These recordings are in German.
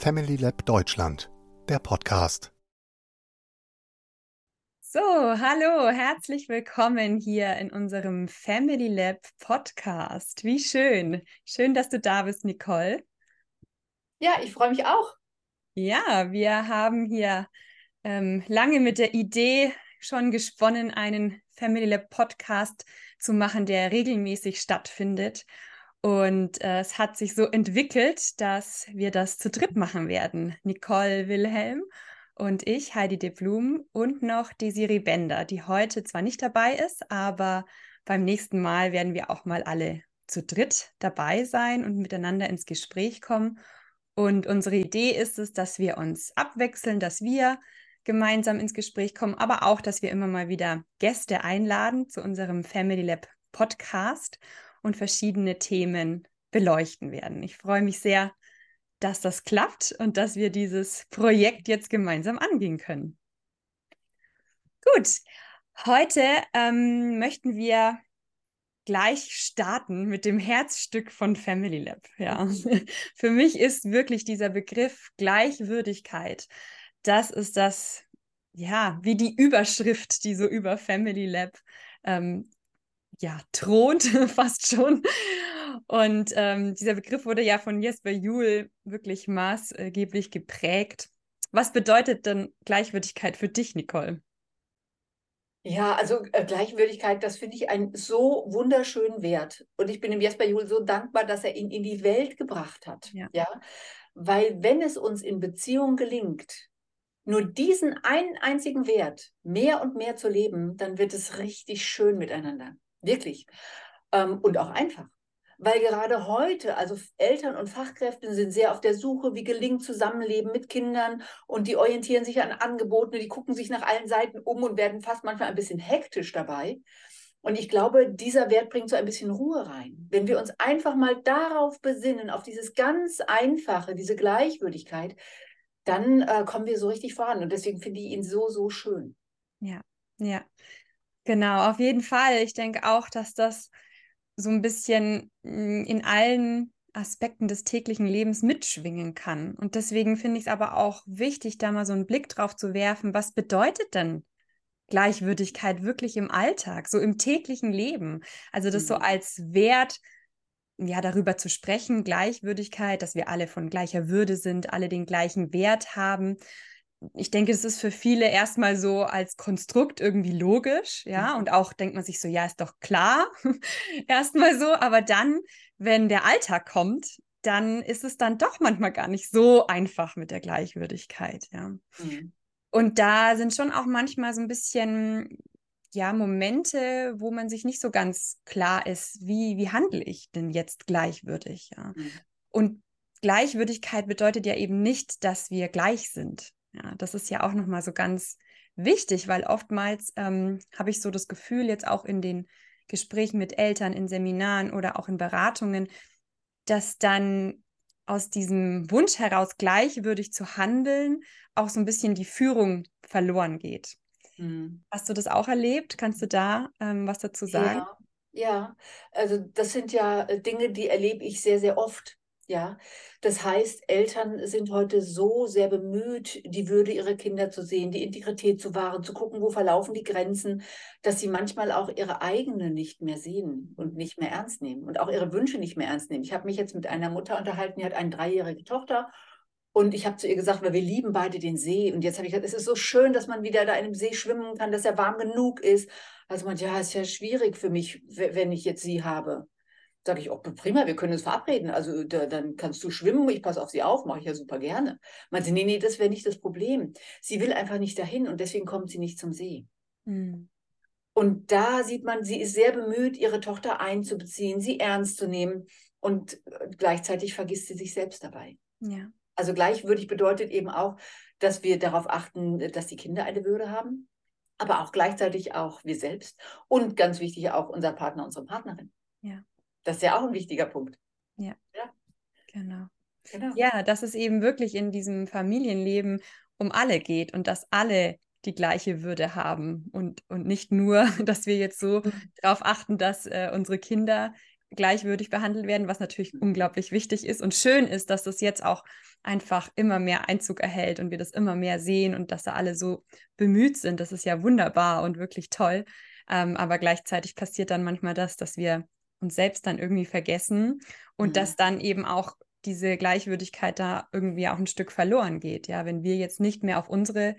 Family Lab Deutschland, der Podcast. So, hallo, herzlich willkommen hier in unserem Family Lab Podcast. Wie schön. Schön, dass du da bist, Nicole. Ja, ich freue mich auch. Ja, wir haben hier ähm, lange mit der Idee schon gesponnen, einen Family Lab Podcast zu machen, der regelmäßig stattfindet. Und äh, es hat sich so entwickelt, dass wir das zu dritt machen werden. Nicole Wilhelm und ich, Heidi de Blum und noch Desiree Bender, die heute zwar nicht dabei ist, aber beim nächsten Mal werden wir auch mal alle zu dritt dabei sein und miteinander ins Gespräch kommen. Und unsere Idee ist es, dass wir uns abwechseln, dass wir gemeinsam ins Gespräch kommen, aber auch, dass wir immer mal wieder Gäste einladen zu unserem Family Lab Podcast und verschiedene Themen beleuchten werden. Ich freue mich sehr, dass das klappt und dass wir dieses Projekt jetzt gemeinsam angehen können. Gut, heute ähm, möchten wir gleich starten mit dem Herzstück von Family Lab. Ja. Für mich ist wirklich dieser Begriff Gleichwürdigkeit, das ist das, ja, wie die Überschrift, die so über Family Lab ähm, ja, thront, fast schon. Und ähm, dieser Begriff wurde ja von Jesper Juhl wirklich maßgeblich geprägt. Was bedeutet denn Gleichwürdigkeit für dich, Nicole? Ja, also äh, Gleichwürdigkeit, das finde ich einen so wunderschönen Wert. Und ich bin dem Jesper Juhl so dankbar, dass er ihn in die Welt gebracht hat. Ja. ja? Weil wenn es uns in Beziehung gelingt, nur diesen einen einzigen Wert mehr und mehr zu leben, dann wird es richtig schön miteinander. Wirklich. Ähm, und auch einfach. Weil gerade heute, also Eltern und Fachkräfte sind sehr auf der Suche, wie gelingt Zusammenleben mit Kindern und die orientieren sich an Angeboten, die gucken sich nach allen Seiten um und werden fast manchmal ein bisschen hektisch dabei. Und ich glaube, dieser Wert bringt so ein bisschen Ruhe rein. Wenn wir uns einfach mal darauf besinnen, auf dieses ganz Einfache, diese Gleichwürdigkeit, dann äh, kommen wir so richtig voran. Und deswegen finde ich ihn so, so schön. Ja, ja. Genau, auf jeden Fall. Ich denke auch, dass das so ein bisschen hm, in allen Aspekten des täglichen Lebens mitschwingen kann. Und deswegen finde ich es aber auch wichtig, da mal so einen Blick drauf zu werfen, was bedeutet denn Gleichwürdigkeit wirklich im Alltag, so im täglichen Leben? Also das mhm. so als Wert, ja, darüber zu sprechen, Gleichwürdigkeit, dass wir alle von gleicher Würde sind, alle den gleichen Wert haben ich denke, das ist für viele erstmal so als Konstrukt irgendwie logisch, ja, mhm. und auch denkt man sich so, ja, ist doch klar, erstmal so, aber dann, wenn der Alltag kommt, dann ist es dann doch manchmal gar nicht so einfach mit der Gleichwürdigkeit, ja. Mhm. Und da sind schon auch manchmal so ein bisschen, ja, Momente, wo man sich nicht so ganz klar ist, wie, wie handle ich denn jetzt gleichwürdig, ja. Mhm. Und Gleichwürdigkeit bedeutet ja eben nicht, dass wir gleich sind. Ja, das ist ja auch nochmal so ganz wichtig, weil oftmals ähm, habe ich so das Gefühl, jetzt auch in den Gesprächen mit Eltern, in Seminaren oder auch in Beratungen, dass dann aus diesem Wunsch heraus gleichwürdig zu handeln, auch so ein bisschen die Führung verloren geht. Mhm. Hast du das auch erlebt? Kannst du da ähm, was dazu sagen? Ja, ja, also das sind ja äh, Dinge, die erlebe ich sehr, sehr oft. Ja, das heißt, Eltern sind heute so sehr bemüht, die Würde ihrer Kinder zu sehen, die Integrität zu wahren, zu gucken, wo verlaufen die Grenzen, dass sie manchmal auch ihre eigene nicht mehr sehen und nicht mehr ernst nehmen und auch ihre Wünsche nicht mehr ernst nehmen. Ich habe mich jetzt mit einer Mutter unterhalten, die hat eine dreijährige Tochter und ich habe zu ihr gesagt, weil wir lieben beide den See. Und jetzt habe ich gesagt, es ist so schön, dass man wieder da in dem See schwimmen kann, dass er warm genug ist. Also man, ja, ist ja schwierig für mich, wenn ich jetzt sie habe. Sage ich, oh, prima, wir können uns verabreden. Also da, dann kannst du schwimmen, ich passe auf sie auf, mache ich ja super gerne. Meinte, nee, nee, das wäre nicht das Problem. Sie will einfach nicht dahin und deswegen kommt sie nicht zum See. Mhm. Und da sieht man, sie ist sehr bemüht, ihre Tochter einzubeziehen, sie ernst zu nehmen und äh, gleichzeitig vergisst sie sich selbst dabei. Ja. Also gleichwürdig bedeutet eben auch, dass wir darauf achten, dass die Kinder eine Würde haben, aber auch gleichzeitig auch wir selbst und ganz wichtig auch unser Partner, unsere Partnerin. Ja. Das ist ja auch ein wichtiger Punkt. Ja. ja. Genau. genau. Ja, dass es eben wirklich in diesem Familienleben um alle geht und dass alle die gleiche Würde haben und, und nicht nur, dass wir jetzt so mhm. darauf achten, dass äh, unsere Kinder gleichwürdig behandelt werden, was natürlich mhm. unglaublich wichtig ist und schön ist, dass das jetzt auch einfach immer mehr Einzug erhält und wir das immer mehr sehen und dass da alle so bemüht sind. Das ist ja wunderbar und wirklich toll. Ähm, aber gleichzeitig passiert dann manchmal das, dass wir uns selbst dann irgendwie vergessen und mhm. dass dann eben auch diese Gleichwürdigkeit da irgendwie auch ein Stück verloren geht. Ja, wenn wir jetzt nicht mehr auf unsere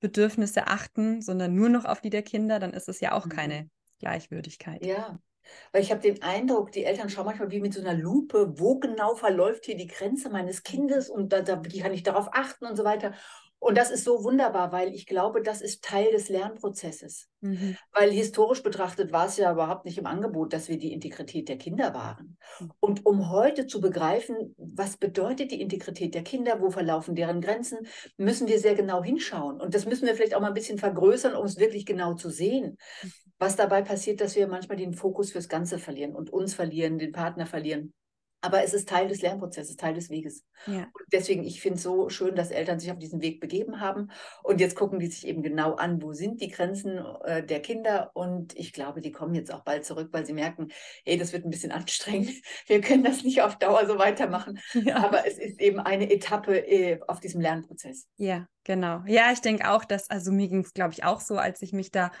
Bedürfnisse achten, sondern nur noch auf die der Kinder, dann ist es ja auch mhm. keine Gleichwürdigkeit. Ja, weil ich habe den Eindruck, die Eltern schauen manchmal wie mit so einer Lupe, wo genau verläuft hier die Grenze meines Kindes und da, da wie kann ich darauf achten und so weiter. Und das ist so wunderbar, weil ich glaube, das ist Teil des Lernprozesses. Mhm. Weil historisch betrachtet war es ja überhaupt nicht im Angebot, dass wir die Integrität der Kinder waren. Mhm. Und um heute zu begreifen, was bedeutet die Integrität der Kinder, wo verlaufen deren Grenzen, müssen wir sehr genau hinschauen. Und das müssen wir vielleicht auch mal ein bisschen vergrößern, um es wirklich genau zu sehen. Mhm. Was dabei passiert, dass wir manchmal den Fokus fürs Ganze verlieren und uns verlieren, den Partner verlieren. Aber es ist Teil des Lernprozesses, Teil des Weges. Ja. Und deswegen, ich finde es so schön, dass Eltern sich auf diesen Weg begeben haben. Und jetzt gucken die sich eben genau an, wo sind die Grenzen äh, der Kinder. Und ich glaube, die kommen jetzt auch bald zurück, weil sie merken, hey, das wird ein bisschen anstrengend. Wir können das nicht auf Dauer so weitermachen. Ja. Aber es ist eben eine Etappe äh, auf diesem Lernprozess. Ja, genau. Ja, ich denke auch, dass, also mir ging es, glaube ich, auch so, als ich mich da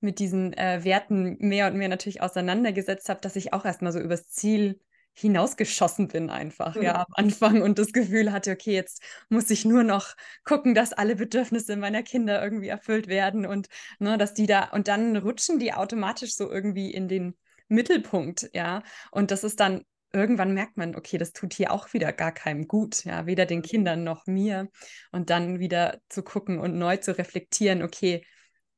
mit diesen äh, Werten mehr und mehr natürlich auseinandergesetzt habe, dass ich auch erstmal so übers Ziel hinausgeschossen bin einfach, mhm. ja, am Anfang und das Gefühl hatte, okay, jetzt muss ich nur noch gucken, dass alle Bedürfnisse meiner Kinder irgendwie erfüllt werden und ne, dass die da und dann rutschen die automatisch so irgendwie in den Mittelpunkt, ja, und das ist dann irgendwann merkt man, okay, das tut hier auch wieder gar keinem gut, ja, weder den mhm. Kindern noch mir und dann wieder zu gucken und neu zu reflektieren, okay,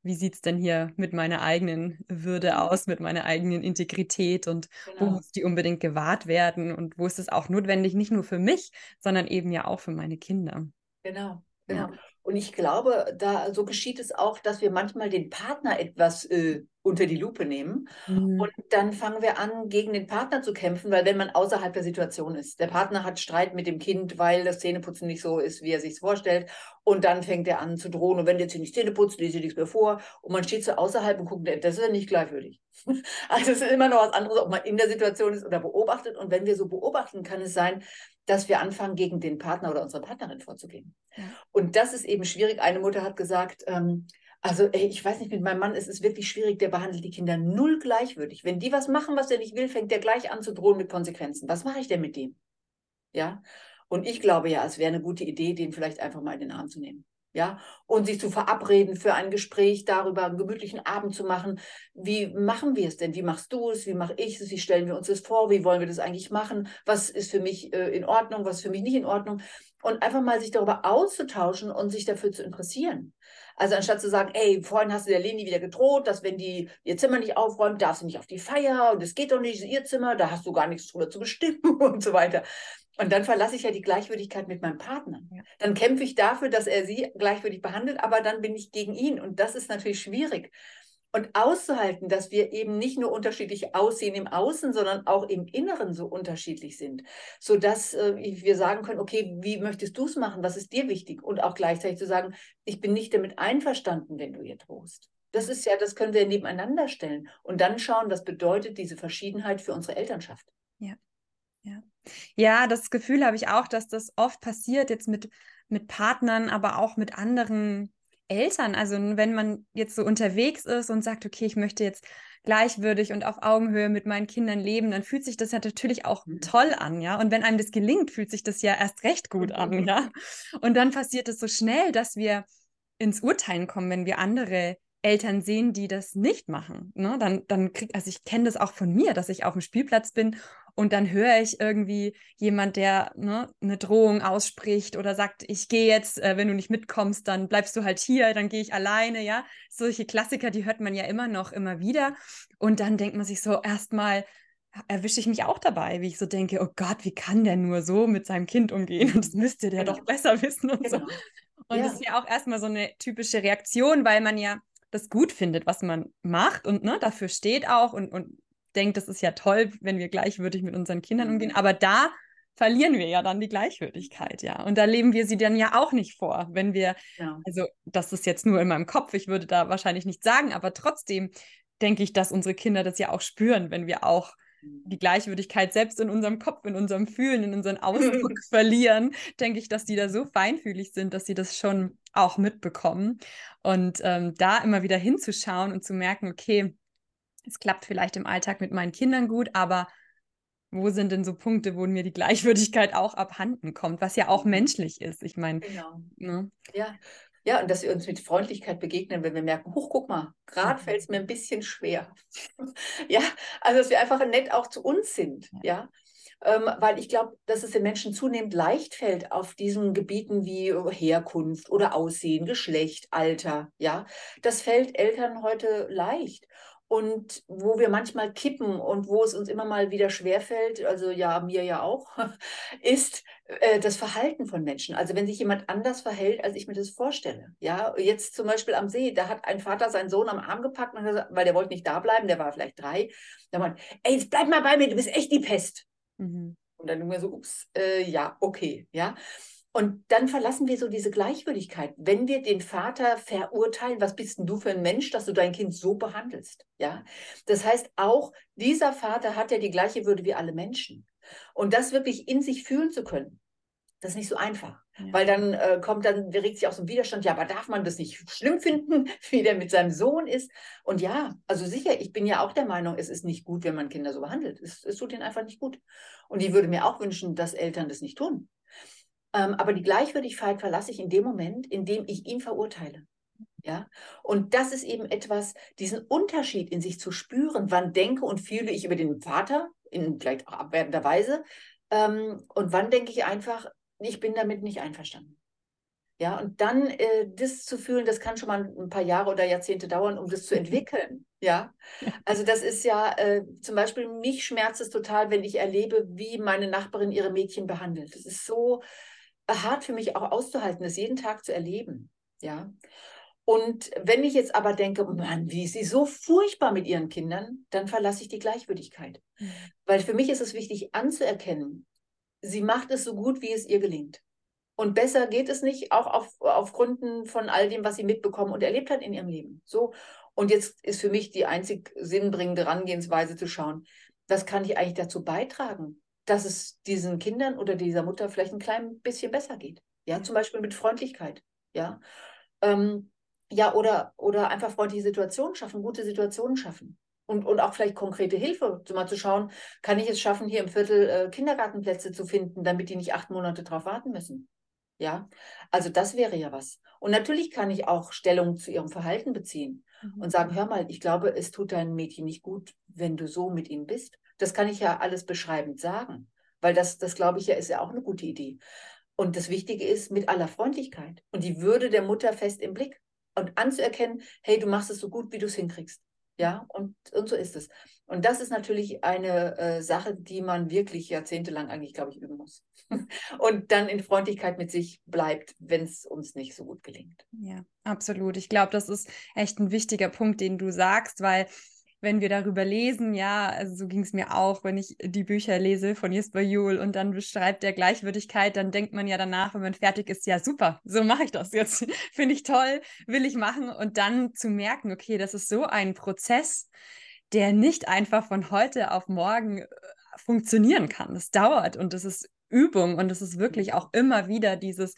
wie sieht es denn hier mit meiner eigenen Würde aus, mit meiner eigenen Integrität und genau. wo muss die unbedingt gewahrt werden und wo ist es auch notwendig, nicht nur für mich, sondern eben ja auch für meine Kinder. Genau, genau. Ja. Und ich glaube, da so geschieht es auch, dass wir manchmal den Partner etwas äh, unter die Lupe nehmen. Mhm. Und dann fangen wir an, gegen den Partner zu kämpfen, weil wenn man außerhalb der Situation ist, der Partner hat Streit mit dem Kind, weil das Zähneputzen nicht so ist, wie er sich vorstellt. Und dann fängt er an zu drohen. Und wenn der jetzt hier nicht Zähne putzt, lese ich nichts mehr vor. Und man steht so außerhalb und guckt, das ist ja nicht gleichwürdig. also es ist immer noch was anderes, ob man in der Situation ist oder beobachtet. Und wenn wir so beobachten, kann es sein, dass wir anfangen, gegen den Partner oder unsere Partnerin vorzugehen. Ja. Und das ist eben schwierig. Eine Mutter hat gesagt, ähm, also ey, ich weiß nicht, mit meinem Mann ist es wirklich schwierig, der behandelt die Kinder null gleichwürdig. Wenn die was machen, was er nicht will, fängt der gleich an zu drohen mit Konsequenzen. Was mache ich denn mit dem? Ja. Und ich glaube ja, es wäre eine gute Idee, den vielleicht einfach mal in den Arm zu nehmen. Ja, und sich zu verabreden für ein Gespräch darüber, einen gemütlichen Abend zu machen. Wie machen wir es denn? Wie machst du es? Wie mache ich es? Wie stellen wir uns das vor? Wie wollen wir das eigentlich machen? Was ist für mich äh, in Ordnung? Was ist für mich nicht in Ordnung? Und einfach mal sich darüber auszutauschen und sich dafür zu interessieren. Also anstatt zu sagen, ey, vorhin hast du der Leni wieder gedroht, dass wenn die ihr Zimmer nicht aufräumt, darf sie nicht auf die Feier und es geht doch nicht, ihr Zimmer, da hast du gar nichts drüber zu bestimmen und so weiter. Und dann verlasse ich ja die Gleichwürdigkeit mit meinem Partner. Ja. Dann kämpfe ich dafür, dass er sie gleichwürdig behandelt, aber dann bin ich gegen ihn. Und das ist natürlich schwierig. Und auszuhalten, dass wir eben nicht nur unterschiedlich aussehen im Außen, sondern auch im Inneren so unterschiedlich sind, sodass äh, wir sagen können, okay, wie möchtest du es machen? Was ist dir wichtig? Und auch gleichzeitig zu sagen, ich bin nicht damit einverstanden, wenn du ihr drohst. Das ist ja, das können wir nebeneinander stellen und dann schauen, was bedeutet diese Verschiedenheit für unsere Elternschaft. Ja. Ja. das Gefühl habe ich auch, dass das oft passiert, jetzt mit, mit Partnern, aber auch mit anderen Eltern. Also wenn man jetzt so unterwegs ist und sagt, okay, ich möchte jetzt gleichwürdig und auf Augenhöhe mit meinen Kindern leben, dann fühlt sich das ja natürlich auch mhm. toll an, ja. Und wenn einem das gelingt, fühlt sich das ja erst recht gut an, mhm. ja. Und dann passiert es so schnell, dass wir ins Urteilen kommen, wenn wir andere Eltern sehen, die das nicht machen. Ne? Dann, dann krieg, also ich kenne das auch von mir, dass ich auf dem Spielplatz bin und dann höre ich irgendwie jemand, der ne, eine Drohung ausspricht oder sagt, ich gehe jetzt, äh, wenn du nicht mitkommst, dann bleibst du halt hier, dann gehe ich alleine, ja. Solche Klassiker, die hört man ja immer noch, immer wieder. Und dann denkt man sich so erstmal, erwische ich mich auch dabei, wie ich so denke, oh Gott, wie kann der nur so mit seinem Kind umgehen? Und das müsste der genau. doch besser wissen und genau. so. Und ja. das ist ja auch erstmal so eine typische Reaktion, weil man ja das gut findet, was man macht und ne, dafür steht auch und, und denkt, das ist ja toll, wenn wir gleichwürdig mit unseren Kindern mhm. umgehen. Aber da verlieren wir ja dann die Gleichwürdigkeit, ja. Und da leben wir sie dann ja auch nicht vor, wenn wir, ja. also das ist jetzt nur in meinem Kopf, ich würde da wahrscheinlich nicht sagen, aber trotzdem denke ich, dass unsere Kinder das ja auch spüren, wenn wir auch mhm. die Gleichwürdigkeit selbst in unserem Kopf, in unserem Fühlen, in unserem Ausdruck verlieren, denke ich, dass die da so feinfühlig sind, dass sie das schon auch mitbekommen. Und ähm, da immer wieder hinzuschauen und zu merken, okay, es klappt vielleicht im Alltag mit meinen Kindern gut, aber wo sind denn so Punkte, wo mir die Gleichwürdigkeit auch abhanden kommt, was ja auch mhm. menschlich ist. Ich meine, genau. ne? ja, ja, und dass wir uns mit Freundlichkeit begegnen, wenn wir merken, huch, guck mal, gerade mhm. fällt es mir ein bisschen schwer. ja, also dass wir einfach nett auch zu uns sind, ja. Ähm, weil ich glaube, dass es den Menschen zunehmend leicht fällt auf diesen Gebieten wie Herkunft oder Aussehen, Geschlecht, Alter, ja. Das fällt Eltern heute leicht und wo wir manchmal kippen und wo es uns immer mal wieder schwerfällt, also ja, mir ja auch, ist äh, das Verhalten von Menschen. Also wenn sich jemand anders verhält, als ich mir das vorstelle. Ja, jetzt zum Beispiel am See, da hat ein Vater seinen Sohn am Arm gepackt, weil der wollte nicht da bleiben, der war vielleicht drei. Da meinte, ey, jetzt bleib mal bei mir, du bist echt die Pest. Mhm. Und dann immer so, ups, äh, ja, okay, ja. Und dann verlassen wir so diese Gleichwürdigkeit. Wenn wir den Vater verurteilen, was bist denn du für ein Mensch, dass du dein Kind so behandelst? Ja, das heißt auch, dieser Vater hat ja die gleiche Würde wie alle Menschen. Und das wirklich in sich fühlen zu können, das ist nicht so einfach. Ja. Weil dann äh, kommt dann, regt sich auch so ein Widerstand, ja, aber darf man das nicht schlimm finden, wie der mit seinem Sohn ist? Und ja, also sicher, ich bin ja auch der Meinung, es ist nicht gut, wenn man Kinder so behandelt. Es, es tut ihnen einfach nicht gut. Und ich würde mir auch wünschen, dass Eltern das nicht tun. Ähm, aber die Gleichwürdigkeit verlasse ich in dem Moment, in dem ich ihn verurteile. Ja, und das ist eben etwas, diesen Unterschied in sich zu spüren. Wann denke und fühle ich über den Vater, in vielleicht auch abwertender Weise, ähm, und wann denke ich einfach, ich bin damit nicht einverstanden. Ja, und dann äh, das zu fühlen, das kann schon mal ein paar Jahre oder Jahrzehnte dauern, um das zu entwickeln. Ja, also das ist ja äh, zum Beispiel, mich schmerzt es total, wenn ich erlebe, wie meine Nachbarin ihre Mädchen behandelt. Das ist so, hart für mich auch auszuhalten, das jeden Tag zu erleben. Ja. Und wenn ich jetzt aber denke, Mann, wie ist sie so furchtbar mit ihren Kindern, dann verlasse ich die Gleichwürdigkeit. Mhm. Weil für mich ist es wichtig anzuerkennen, sie macht es so gut, wie es ihr gelingt. Und besser geht es nicht, auch auf, auf Gründen von all dem, was sie mitbekommen und erlebt hat in ihrem Leben. So. Und jetzt ist für mich die einzig sinnbringende Herangehensweise zu schauen, was kann ich eigentlich dazu beitragen, dass es diesen Kindern oder dieser Mutter vielleicht ein klein bisschen besser geht. Ja, zum Beispiel mit Freundlichkeit. Ja, ähm, ja oder, oder einfach freundliche Situationen schaffen, gute Situationen schaffen. Und, und auch vielleicht konkrete Hilfe, mal zu schauen, kann ich es schaffen, hier im Viertel äh, Kindergartenplätze zu finden, damit die nicht acht Monate drauf warten müssen. Ja, also das wäre ja was. Und natürlich kann ich auch Stellung zu ihrem Verhalten beziehen mhm. und sagen, hör mal, ich glaube, es tut deinem Mädchen nicht gut, wenn du so mit ihm bist. Das kann ich ja alles beschreibend sagen, weil das, das glaube ich ja, ist ja auch eine gute Idee. Und das Wichtige ist mit aller Freundlichkeit und die Würde der Mutter fest im Blick und anzuerkennen, hey, du machst es so gut, wie du es hinkriegst. Ja, und, und so ist es. Und das ist natürlich eine äh, Sache, die man wirklich jahrzehntelang eigentlich, glaube ich, üben muss. und dann in Freundlichkeit mit sich bleibt, wenn es uns nicht so gut gelingt. Ja, absolut. Ich glaube, das ist echt ein wichtiger Punkt, den du sagst, weil wenn wir darüber lesen, ja, also so ging es mir auch, wenn ich die Bücher lese von Jesper Juhl und dann beschreibt der Gleichwürdigkeit, dann denkt man ja danach, wenn man fertig ist, ja super, so mache ich das jetzt. Finde ich toll, will ich machen und dann zu merken, okay, das ist so ein Prozess, der nicht einfach von heute auf morgen äh, funktionieren kann. Das dauert und das ist Übung und es ist wirklich auch immer wieder dieses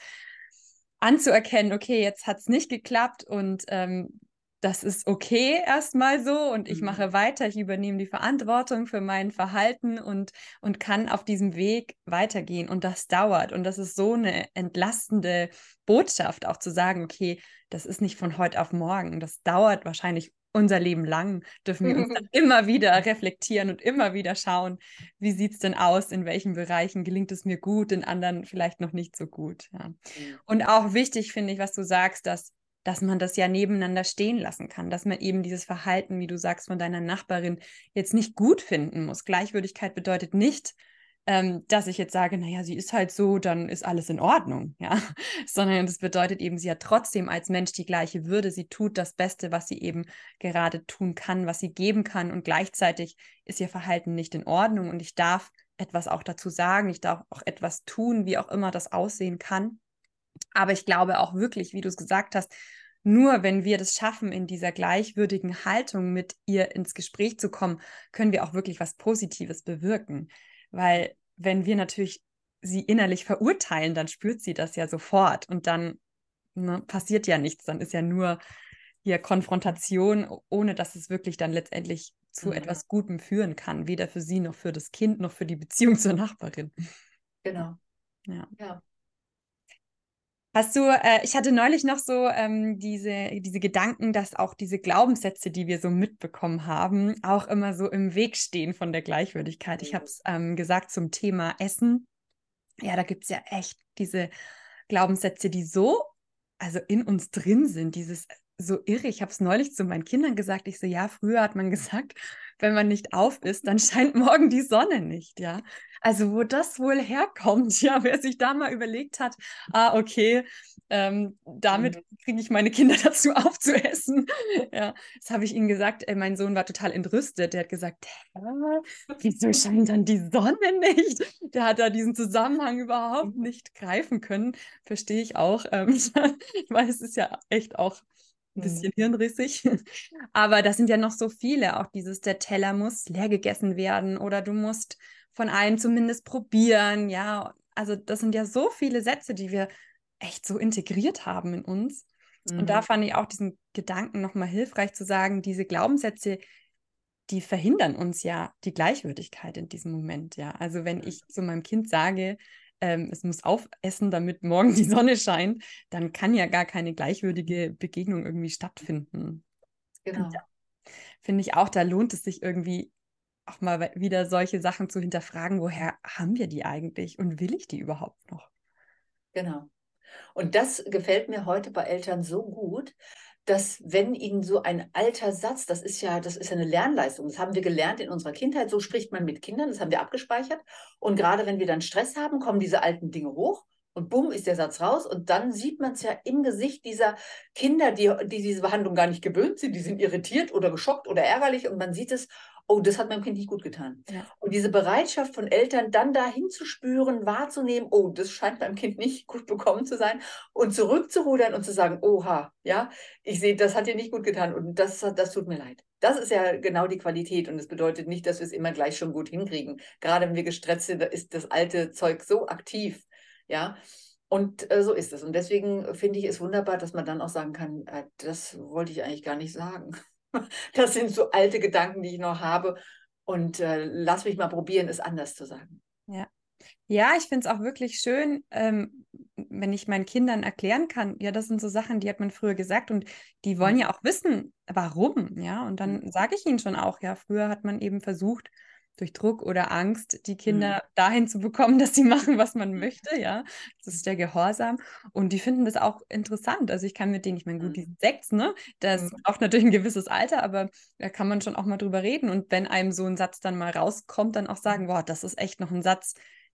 anzuerkennen, okay, jetzt hat es nicht geklappt und ähm, das ist okay erstmal so und ich mhm. mache weiter, ich übernehme die Verantwortung für mein Verhalten und, und kann auf diesem Weg weitergehen. Und das dauert. Und das ist so eine entlastende Botschaft, auch zu sagen, okay, das ist nicht von heute auf morgen. Das dauert wahrscheinlich unser Leben lang, dürfen wir uns dann immer wieder reflektieren und immer wieder schauen, wie sieht es denn aus, in welchen Bereichen gelingt es mir gut, in anderen vielleicht noch nicht so gut. Ja. Und auch wichtig finde ich, was du sagst, dass dass man das ja nebeneinander stehen lassen kann, dass man eben dieses Verhalten, wie du sagst, von deiner Nachbarin jetzt nicht gut finden muss. Gleichwürdigkeit bedeutet nicht, ähm, dass ich jetzt sage, naja, sie ist halt so, dann ist alles in Ordnung, ja, sondern das bedeutet eben, sie hat trotzdem als Mensch die gleiche Würde, sie tut das Beste, was sie eben gerade tun kann, was sie geben kann. Und gleichzeitig ist ihr Verhalten nicht in Ordnung. Und ich darf etwas auch dazu sagen, ich darf auch etwas tun, wie auch immer das aussehen kann. Aber ich glaube auch wirklich, wie du es gesagt hast, nur wenn wir das schaffen, in dieser gleichwürdigen Haltung mit ihr ins Gespräch zu kommen, können wir auch wirklich was Positives bewirken. Weil wenn wir natürlich sie innerlich verurteilen, dann spürt sie das ja sofort und dann ne, passiert ja nichts. Dann ist ja nur hier Konfrontation, ohne dass es wirklich dann letztendlich zu mhm. etwas Gutem führen kann, weder für sie noch für das Kind noch für die Beziehung zur Nachbarin. Genau. Ja. ja. Hast du, äh, ich hatte neulich noch so ähm, diese, diese Gedanken, dass auch diese Glaubenssätze, die wir so mitbekommen haben, auch immer so im Weg stehen von der Gleichwürdigkeit. Ich habe es ähm, gesagt zum Thema Essen. Ja, da gibt es ja echt diese Glaubenssätze, die so, also in uns drin sind, dieses so irre. Ich habe es neulich zu meinen Kindern gesagt. Ich so, ja, früher hat man gesagt, wenn man nicht auf ist, dann scheint morgen die Sonne nicht, ja. Also wo das wohl herkommt, ja, wer sich da mal überlegt hat, ah, okay, ähm, damit mhm. kriege ich meine Kinder dazu aufzuessen. ja, das habe ich ihnen gesagt. Äh, mein Sohn war total entrüstet. Der hat gesagt, wieso scheint dann die Sonne nicht? Der hat da diesen Zusammenhang überhaupt mhm. nicht greifen können. Verstehe ich auch. Ähm, weil es ist ja echt auch ein bisschen mhm. hirnrissig. Aber das sind ja noch so viele. Auch dieses, der Teller muss leer gegessen werden oder du musst von allen zumindest probieren. Ja, also das sind ja so viele Sätze, die wir echt so integriert haben in uns. Mhm. Und da mhm. fand ich auch diesen Gedanken nochmal hilfreich zu sagen, diese Glaubenssätze, die verhindern uns ja die Gleichwürdigkeit in diesem Moment. Ja, also wenn ich zu meinem Kind sage, ähm, es muss aufessen, damit morgen die Sonne scheint, dann kann ja gar keine gleichwürdige Begegnung irgendwie stattfinden. Genau. Ja, Finde ich auch, da lohnt es sich irgendwie auch mal wieder solche Sachen zu hinterfragen, woher haben wir die eigentlich und will ich die überhaupt noch? Genau. Und das gefällt mir heute bei Eltern so gut, dass wenn ihnen so ein alter Satz, das ist ja, das ist ja eine Lernleistung, das haben wir gelernt in unserer Kindheit, so spricht man mit Kindern, das haben wir abgespeichert. Und gerade wenn wir dann Stress haben, kommen diese alten Dinge hoch und bumm ist der Satz raus und dann sieht man es ja im Gesicht dieser Kinder, die, die diese Behandlung gar nicht gewöhnt sind, die sind irritiert oder geschockt oder ärgerlich und man sieht es oh, das hat meinem Kind nicht gut getan. Ja. Und diese Bereitschaft von Eltern, dann da hinzuspüren, wahrzunehmen, oh, das scheint meinem Kind nicht gut bekommen zu sein und zurückzurudern und zu sagen, oha, ja, ich sehe, das hat dir nicht gut getan und das, das tut mir leid. Das ist ja genau die Qualität und es bedeutet nicht, dass wir es immer gleich schon gut hinkriegen. Gerade wenn wir gestresst sind, da ist das alte Zeug so aktiv, ja. Und äh, so ist es. Und deswegen finde ich es wunderbar, dass man dann auch sagen kann, äh, das wollte ich eigentlich gar nicht sagen. Das sind so alte Gedanken, die ich noch habe. Und äh, lass mich mal probieren, es anders zu sagen. Ja. Ja, ich finde es auch wirklich schön, ähm, wenn ich meinen Kindern erklären kann, ja, das sind so Sachen, die hat man früher gesagt und die wollen mhm. ja auch wissen, warum, ja. Und dann mhm. sage ich ihnen schon auch, ja, früher hat man eben versucht, durch Druck oder Angst die Kinder mhm. dahin zu bekommen, dass sie machen, was man möchte, ja. Das ist der Gehorsam. Und die finden das auch interessant. Also ich kann mit denen, ich meine, gut, die mhm. sind sechs, ne? Das mhm. braucht natürlich ein gewisses Alter, aber da kann man schon auch mal drüber reden. Und wenn einem so ein Satz dann mal rauskommt, dann auch sagen, mhm. boah, das ist echt noch ein Satz,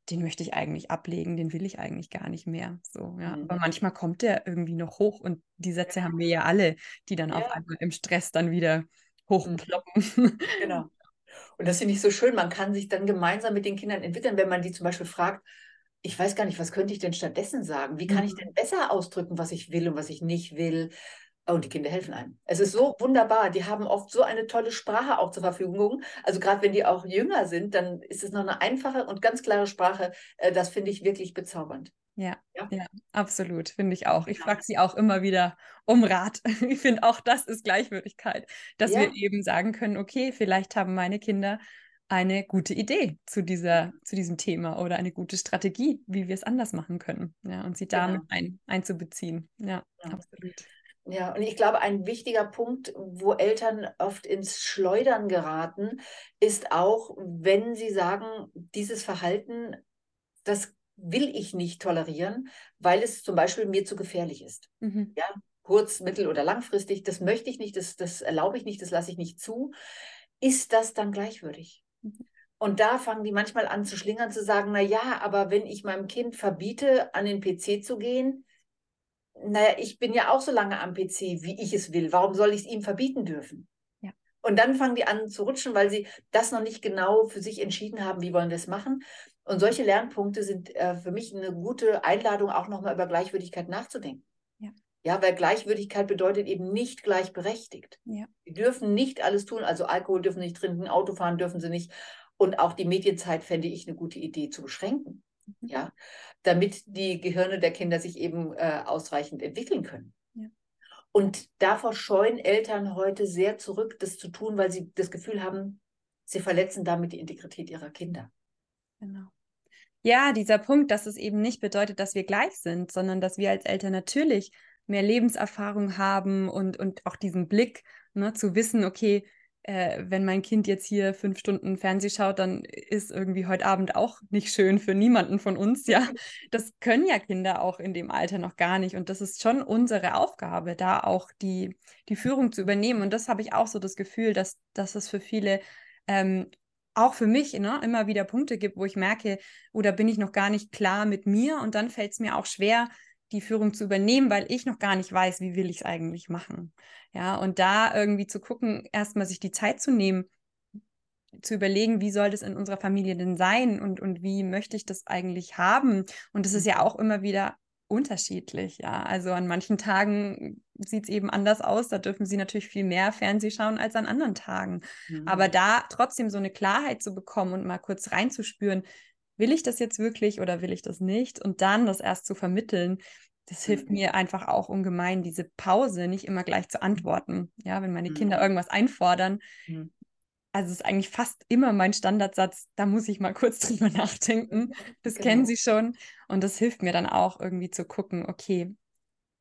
den möchte ich eigentlich ablegen, den will ich eigentlich gar nicht mehr. So, ja. Mhm. Aber manchmal kommt der irgendwie noch hoch und die Sätze ja. haben wir ja alle, die dann ja. auf einmal im Stress dann wieder hochploppen. Genau. Und das finde ich so schön. Man kann sich dann gemeinsam mit den Kindern entwickeln, wenn man die zum Beispiel fragt, ich weiß gar nicht, was könnte ich denn stattdessen sagen? Wie kann ich mhm. denn besser ausdrücken, was ich will und was ich nicht will? Und die Kinder helfen einem. Es ist so wunderbar. Die haben oft so eine tolle Sprache auch zur Verfügung. Also gerade wenn die auch jünger sind, dann ist es noch eine einfache und ganz klare Sprache. Äh, das finde ich wirklich bezaubernd. Ja, ja, ja, absolut, finde ich auch. Ich ja. frage sie auch immer wieder um Rat. Ich finde auch, das ist Gleichwürdigkeit, dass wir eben sagen können, okay, vielleicht haben meine Kinder eine gute Idee zu, dieser, zu diesem Thema oder eine gute Strategie, wie wir es anders machen können. Ja, und sie damit genau. ein, einzubeziehen. Ja, absolut. Ja, und ich glaube, ein wichtiger Punkt, wo Eltern oft ins Schleudern geraten, ist auch, wenn sie sagen, dieses Verhalten, das will ich nicht tolerieren, weil es zum Beispiel mir zu gefährlich ist. Mhm. Ja, kurz-, mittel- oder langfristig, das möchte ich nicht, das, das erlaube ich nicht, das lasse ich nicht zu. Ist das dann gleichwürdig? Mhm. Und da fangen die manchmal an zu schlingern, zu sagen, na ja, aber wenn ich meinem Kind verbiete, an den PC zu gehen, naja, ich bin ja auch so lange am PC, wie ich es will. Warum soll ich es ihm verbieten dürfen? Ja. Und dann fangen die an zu rutschen, weil sie das noch nicht genau für sich entschieden haben, wie wollen wir es machen. Und solche Lernpunkte sind äh, für mich eine gute Einladung, auch nochmal über Gleichwürdigkeit nachzudenken. Ja. Ja, weil Gleichwürdigkeit bedeutet eben nicht gleichberechtigt. Ja. Sie dürfen nicht alles tun, also Alkohol dürfen sie nicht trinken, Auto fahren dürfen sie nicht. Und auch die Medienzeit fände ich eine gute Idee zu beschränken. Mhm. Ja, damit die Gehirne der Kinder sich eben äh, ausreichend entwickeln können. Ja. Und davor scheuen Eltern heute sehr zurück, das zu tun, weil sie das Gefühl haben, sie verletzen damit die Integrität ihrer Kinder. Genau. Ja, dieser Punkt, dass es eben nicht bedeutet, dass wir gleich sind, sondern dass wir als Eltern natürlich mehr Lebenserfahrung haben und, und auch diesen Blick ne, zu wissen, okay, äh, wenn mein Kind jetzt hier fünf Stunden Fernseh schaut, dann ist irgendwie heute Abend auch nicht schön für niemanden von uns, ja. Das können ja Kinder auch in dem Alter noch gar nicht. Und das ist schon unsere Aufgabe, da auch die, die Führung zu übernehmen. Und das habe ich auch so das Gefühl, dass, dass es für viele ähm, auch für mich ne, immer wieder Punkte gibt, wo ich merke, oder bin ich noch gar nicht klar mit mir und dann fällt es mir auch schwer, die Führung zu übernehmen, weil ich noch gar nicht weiß, wie will ich es eigentlich machen. Ja, und da irgendwie zu gucken, erstmal sich die Zeit zu nehmen, zu überlegen, wie soll das in unserer Familie denn sein und, und wie möchte ich das eigentlich haben. Und das ist ja auch immer wieder unterschiedlich, ja. Also an manchen Tagen sieht es eben anders aus. Da dürfen sie natürlich viel mehr Fernseh schauen als an anderen Tagen. Mhm. Aber da trotzdem so eine Klarheit zu bekommen und mal kurz reinzuspüren, will ich das jetzt wirklich oder will ich das nicht? Und dann das erst zu vermitteln, das hilft mhm. mir einfach auch ungemein, diese Pause nicht immer gleich zu antworten. Ja, wenn meine mhm. Kinder irgendwas einfordern, mhm. also es ist eigentlich fast immer mein Standardsatz, da muss ich mal kurz drüber nachdenken. Das genau. kennen sie schon. Und das hilft mir dann auch irgendwie zu gucken, okay,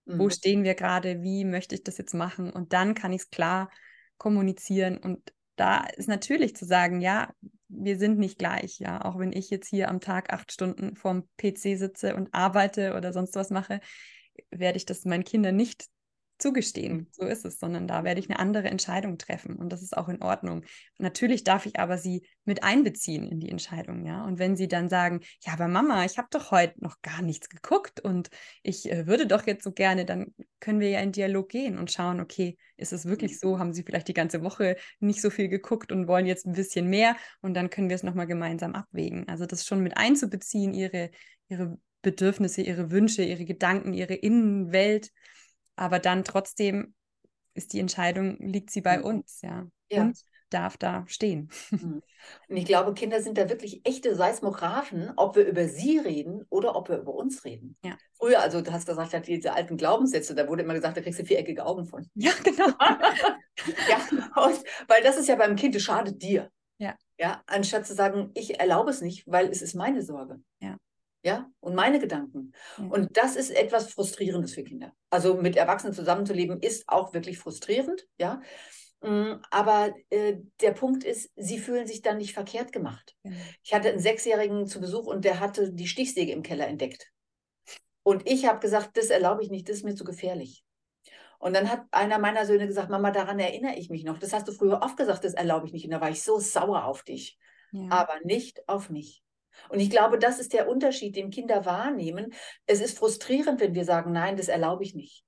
wo mhm. stehen wir gerade, wie möchte ich das jetzt machen? Und dann kann ich es klar kommunizieren. Und da ist natürlich zu sagen, ja, wir sind nicht gleich, ja. Auch wenn ich jetzt hier am Tag acht Stunden vorm PC sitze und arbeite oder sonst was mache, werde ich das meinen Kindern nicht zugestehen. So ist es, sondern da werde ich eine andere Entscheidung treffen und das ist auch in Ordnung. Natürlich darf ich aber sie mit einbeziehen in die Entscheidung, ja. Und wenn sie dann sagen, ja, aber Mama, ich habe doch heute noch gar nichts geguckt und ich äh, würde doch jetzt so gerne, dann können wir ja in Dialog gehen und schauen, okay, ist es wirklich so? Haben sie vielleicht die ganze Woche nicht so viel geguckt und wollen jetzt ein bisschen mehr und dann können wir es nochmal gemeinsam abwägen. Also das schon mit einzubeziehen, ihre, ihre Bedürfnisse, ihre Wünsche, ihre Gedanken, ihre Innenwelt aber dann trotzdem ist die Entscheidung, liegt sie bei mhm. uns, ja. ja. Und darf da stehen. Mhm. Und ich glaube, Kinder sind da wirklich echte Seismographen, ob wir über sie reden oder ob wir über uns reden. Ja. Früher, also du hast gesagt, ja, diese alten Glaubenssätze, da wurde immer gesagt, da kriegst du viereckige Augen von. Ja, genau. ja, und, weil das ist ja beim Kind, es schadet dir. Ja. Ja, anstatt zu sagen, ich erlaube es nicht, weil es ist meine Sorge. Ja ja, und meine Gedanken. Ja. Und das ist etwas Frustrierendes für Kinder. Also mit Erwachsenen zusammenzuleben ist auch wirklich frustrierend, ja. Mm, aber äh, der Punkt ist, sie fühlen sich dann nicht verkehrt gemacht. Ja. Ich hatte einen Sechsjährigen zu Besuch und der hatte die Stichsäge im Keller entdeckt. Und ich habe gesagt, das erlaube ich nicht, das ist mir zu gefährlich. Und dann hat einer meiner Söhne gesagt, Mama, daran erinnere ich mich noch. Das hast du früher oft gesagt, das erlaube ich nicht. Und da war ich so sauer auf dich. Ja. Aber nicht auf mich. Und ich glaube, das ist der Unterschied, den Kinder wahrnehmen. Es ist frustrierend, wenn wir sagen, nein, das erlaube ich nicht.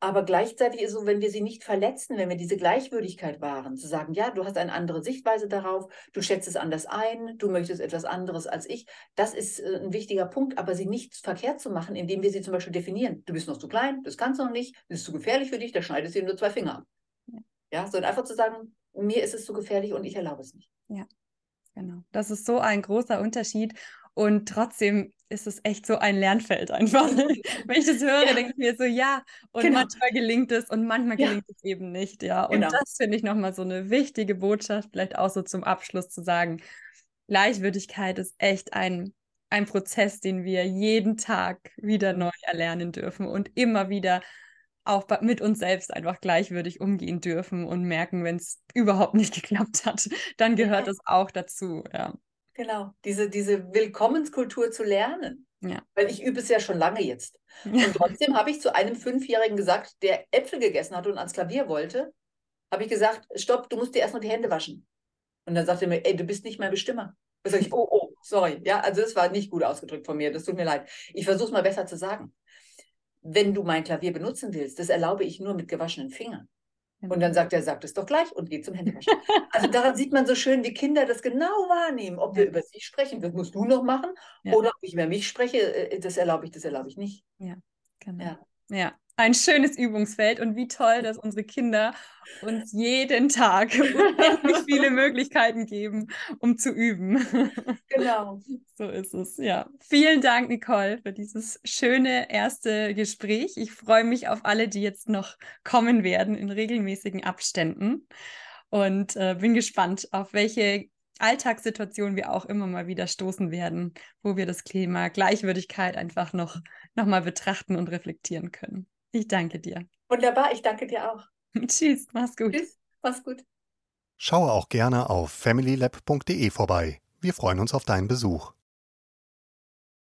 Aber gleichzeitig ist es so, wenn wir sie nicht verletzen, wenn wir diese Gleichwürdigkeit wahren, zu sagen, ja, du hast eine andere Sichtweise darauf, du schätzt es anders ein, du möchtest etwas anderes als ich, das ist äh, ein wichtiger Punkt, aber sie nicht verkehrt zu machen, indem wir sie zum Beispiel definieren. Du bist noch zu klein, das kannst du noch nicht, das ist zu gefährlich für dich, da schneidest du dir nur zwei Finger ab. Ja, ja sondern einfach zu sagen, mir ist es zu gefährlich und ich erlaube es nicht. Ja. Genau. Das ist so ein großer Unterschied. Und trotzdem ist es echt so ein Lernfeld einfach. Wenn ich das höre, ja. denke ich mir so, ja, und genau. manchmal gelingt es und manchmal ja. gelingt es eben nicht, ja. Und genau. das finde ich nochmal so eine wichtige Botschaft, vielleicht auch so zum Abschluss zu sagen. Gleichwürdigkeit ist echt ein, ein Prozess, den wir jeden Tag wieder neu erlernen dürfen und immer wieder auch mit uns selbst einfach gleichwürdig umgehen dürfen und merken, wenn es überhaupt nicht geklappt hat, dann gehört ja. das auch dazu. Ja. Genau, diese, diese Willkommenskultur zu lernen. Ja. Weil ich übe es ja schon lange jetzt. Und trotzdem habe ich zu einem Fünfjährigen gesagt, der Äpfel gegessen hat und ans Klavier wollte, habe ich gesagt, stopp, du musst dir erstmal die Hände waschen. Und dann sagte er mir, ey, du bist nicht mein Bestimmer. Da sage ich, oh, oh, sorry. Ja, also das war nicht gut ausgedrückt von mir, das tut mir leid. Ich versuche es mal besser zu sagen wenn du mein Klavier benutzen willst, das erlaube ich nur mit gewaschenen Fingern. Und dann sagt er, sagt es doch gleich und geht zum Händewaschen. also daran sieht man so schön, wie Kinder das genau wahrnehmen, ob wir über sie sprechen, das musst du noch machen, ja. oder ob ich über mich spreche, äh, das erlaube ich, das erlaube ich nicht. Ja, genau. Ja. ja. Ein schönes Übungsfeld und wie toll, dass unsere Kinder uns jeden Tag unendlich viele Möglichkeiten geben, um zu üben. Genau. So ist es, ja. Vielen Dank, Nicole, für dieses schöne erste Gespräch. Ich freue mich auf alle, die jetzt noch kommen werden in regelmäßigen Abständen und äh, bin gespannt, auf welche Alltagssituationen wir auch immer mal wieder stoßen werden, wo wir das Thema Gleichwürdigkeit einfach noch, noch mal betrachten und reflektieren können. Ich danke dir. Wunderbar, ich danke dir auch. Tschüss, mach's gut. Tschüss, mach's gut. Schaue auch gerne auf familylab.de vorbei. Wir freuen uns auf deinen Besuch.